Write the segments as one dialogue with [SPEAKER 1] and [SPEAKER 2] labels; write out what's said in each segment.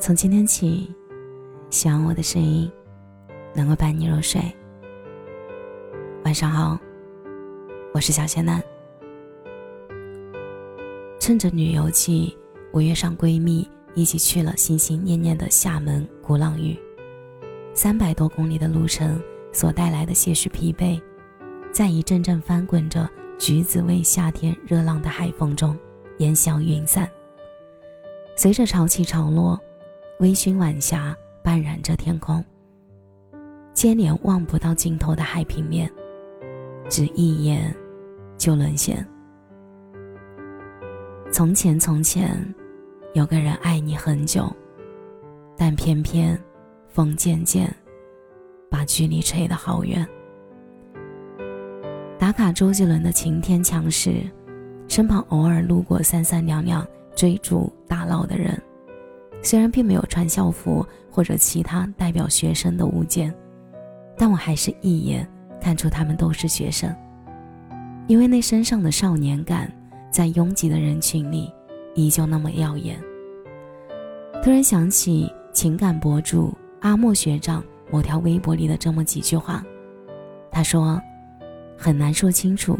[SPEAKER 1] 从今天起，希望我的声音能够伴你入睡。晚上好，我是小仙男。趁着旅游季，我约上闺蜜一起去了心心念念的厦门鼓浪屿。三百多公里的路程所带来的些许疲惫，在一阵阵翻滚着橘子味夏天热浪的海风中烟消云散。随着潮起潮落。微醺晚霞斑染着天空，接连望不到尽头的海平面，只一眼就沦陷。从前从前，有个人爱你很久，但偏偏风渐渐把距离吹得好远。打卡周杰伦的晴天强时，身旁偶尔路过三三两两追逐打闹的人。虽然并没有穿校服或者其他代表学生的物件，但我还是一眼看出他们都是学生，因为那身上的少年感，在拥挤的人群里依旧那么耀眼。突然想起情感博主阿莫学长某条微博里的这么几句话，他说：“很难说清楚，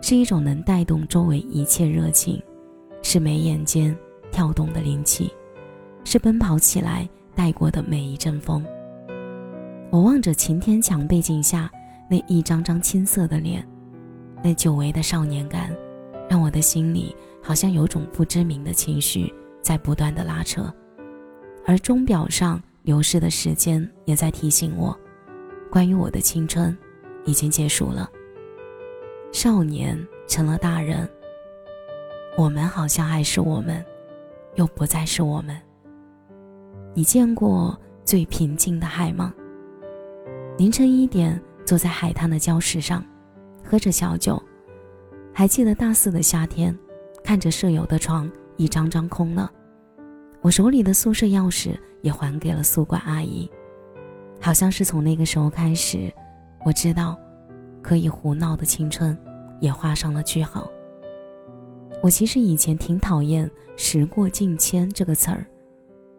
[SPEAKER 1] 是一种能带动周围一切热情，是眉眼间跳动的灵气。”是奔跑起来带过的每一阵风。我望着晴天墙背景下那一张张青涩的脸，那久违的少年感，让我的心里好像有种不知名的情绪在不断的拉扯。而钟表上流逝的时间也在提醒我，关于我的青春已经结束了。少年成了大人，我们好像还是我们，又不再是我们。你见过最平静的海吗？凌晨一点，坐在海滩的礁石上，喝着小酒。还记得大四的夏天，看着舍友的床一张张空了，我手里的宿舍钥匙也还给了宿管阿姨。好像是从那个时候开始，我知道，可以胡闹的青春也画上了句号。我其实以前挺讨厌“时过境迁”这个词儿。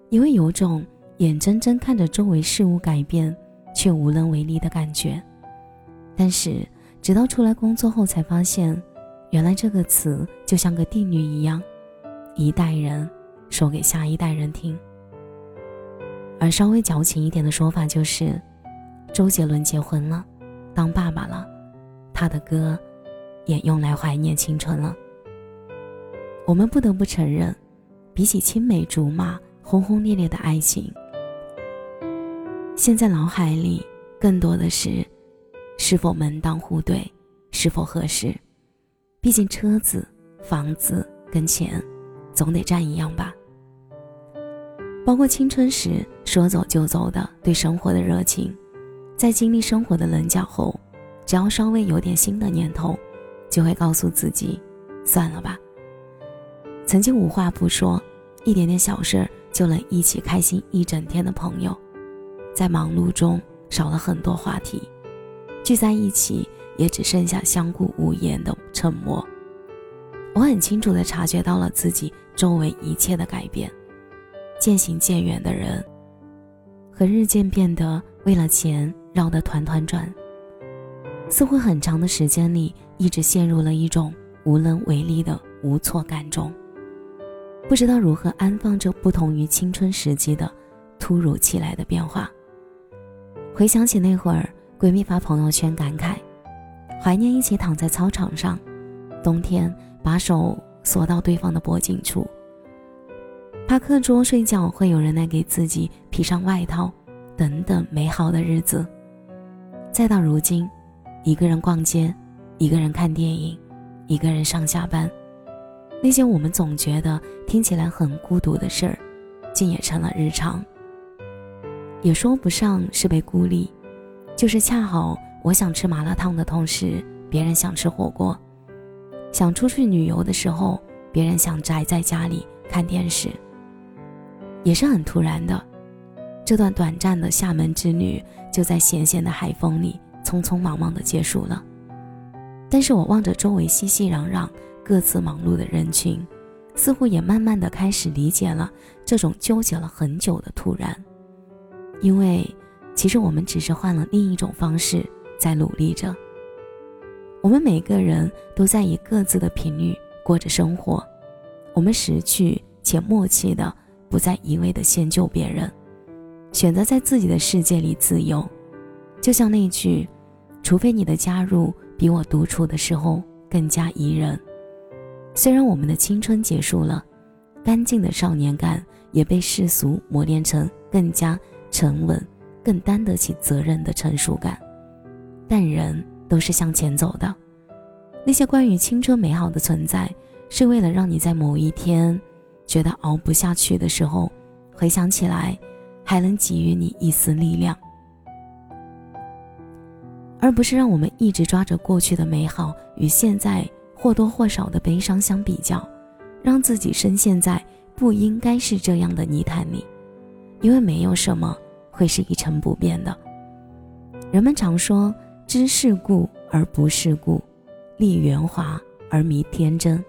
[SPEAKER 1] 因为有种眼睁睁看着周围事物改变，却无能为力的感觉。但是，直到出来工作后，才发现，原来这个词就像个定律一样，一代人说给下一代人听。而稍微矫情一点的说法就是，周杰伦结婚了，当爸爸了，他的歌也用来怀念青春了。我们不得不承认，比起青梅竹马。轰轰烈烈的爱情，现在脑海里更多的是是否门当户对，是否合适。毕竟车子、房子跟钱，总得占一样吧。包括青春时说走就走的对生活的热情，在经历生活的棱角后，只要稍微有点新的念头，就会告诉自己，算了吧。曾经无话不说，一点点小事儿。就能一起开心一整天的朋友，在忙碌中少了很多话题，聚在一起也只剩下相顾无言的沉默。我很清楚地察觉到了自己周围一切的改变，渐行渐远的人，和日渐变得为了钱绕得团团转，似乎很长的时间里一直陷入了一种无能为力的无措感中。不知道如何安放这不同于青春时期的突如其来的变化。回想起那会儿，闺蜜发朋友圈感慨，怀念一起躺在操场上，冬天把手缩到对方的脖颈处，怕课桌睡觉会有人来给自己披上外套，等等美好的日子。再到如今，一个人逛街，一个人看电影，一个人上下班。那些我们总觉得听起来很孤独的事儿，竟也成了日常。也说不上是被孤立，就是恰好我想吃麻辣烫的同时，别人想吃火锅；想出去旅游的时候，别人想宅在家里看电视。也是很突然的，这段短暂的厦门之旅就在咸咸的海风里匆匆忙忙的结束了。但是我望着周围熙熙攘攘。各自忙碌的人群，似乎也慢慢的开始理解了这种纠结了很久的突然，因为其实我们只是换了另一种方式在努力着。我们每个人都在以各自的频率过着生活，我们识趣且默契的不再一味的迁就别人，选择在自己的世界里自由。就像那句：“除非你的加入比我独处的时候更加宜人。”虽然我们的青春结束了，干净的少年感也被世俗磨练成更加沉稳、更担得起责任的成熟感，但人都是向前走的。那些关于青春美好的存在，是为了让你在某一天觉得熬不下去的时候，回想起来，还能给予你一丝力量。而不是让我们一直抓着过去的美好与现在或多或少的悲伤相比较，让自己深陷在不应该是这样的泥潭里，因为没有什么会是一成不变的。人们常说知世故而不世故，立圆滑而迷天真，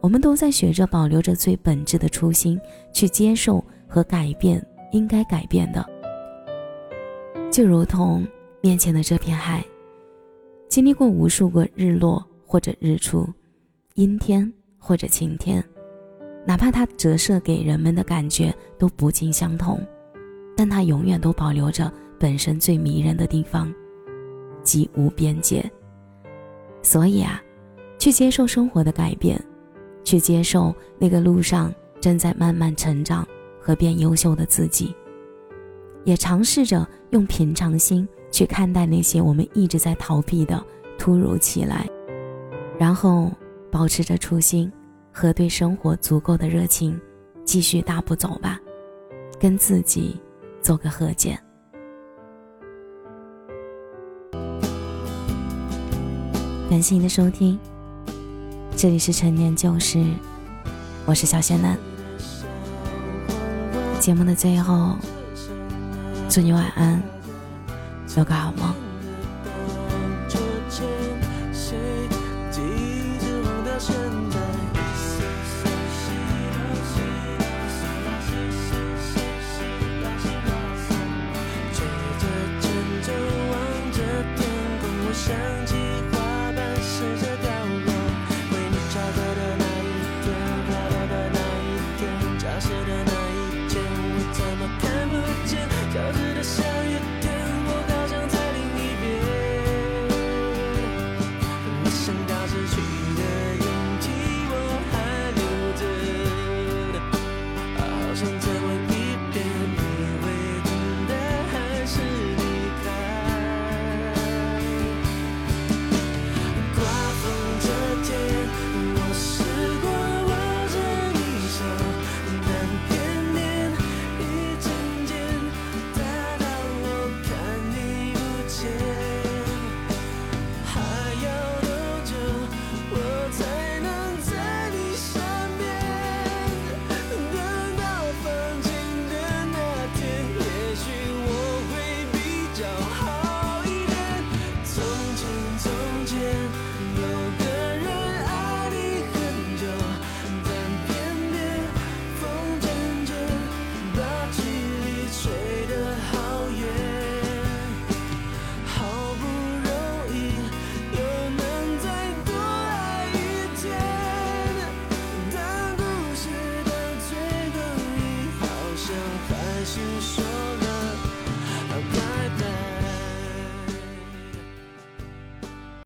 [SPEAKER 1] 我们都在学着保留着最本质的初心，去接受和改变应该改变的，就如同。面前的这片海，经历过无数个日落或者日出，阴天或者晴天，哪怕它折射给人们的感觉都不尽相同，但它永远都保留着本身最迷人的地方，即无边界。所以啊，去接受生活的改变，去接受那个路上正在慢慢成长和变优秀的自己，也尝试着用平常心。去看待那些我们一直在逃避的突如其来，然后保持着初心和对生活足够的热情，继续大步走吧，跟自己做个和解。感谢您的收听，这里是陈年旧事，我是小仙男。节目的最后，祝你晚安。有个好梦。passion. 是说。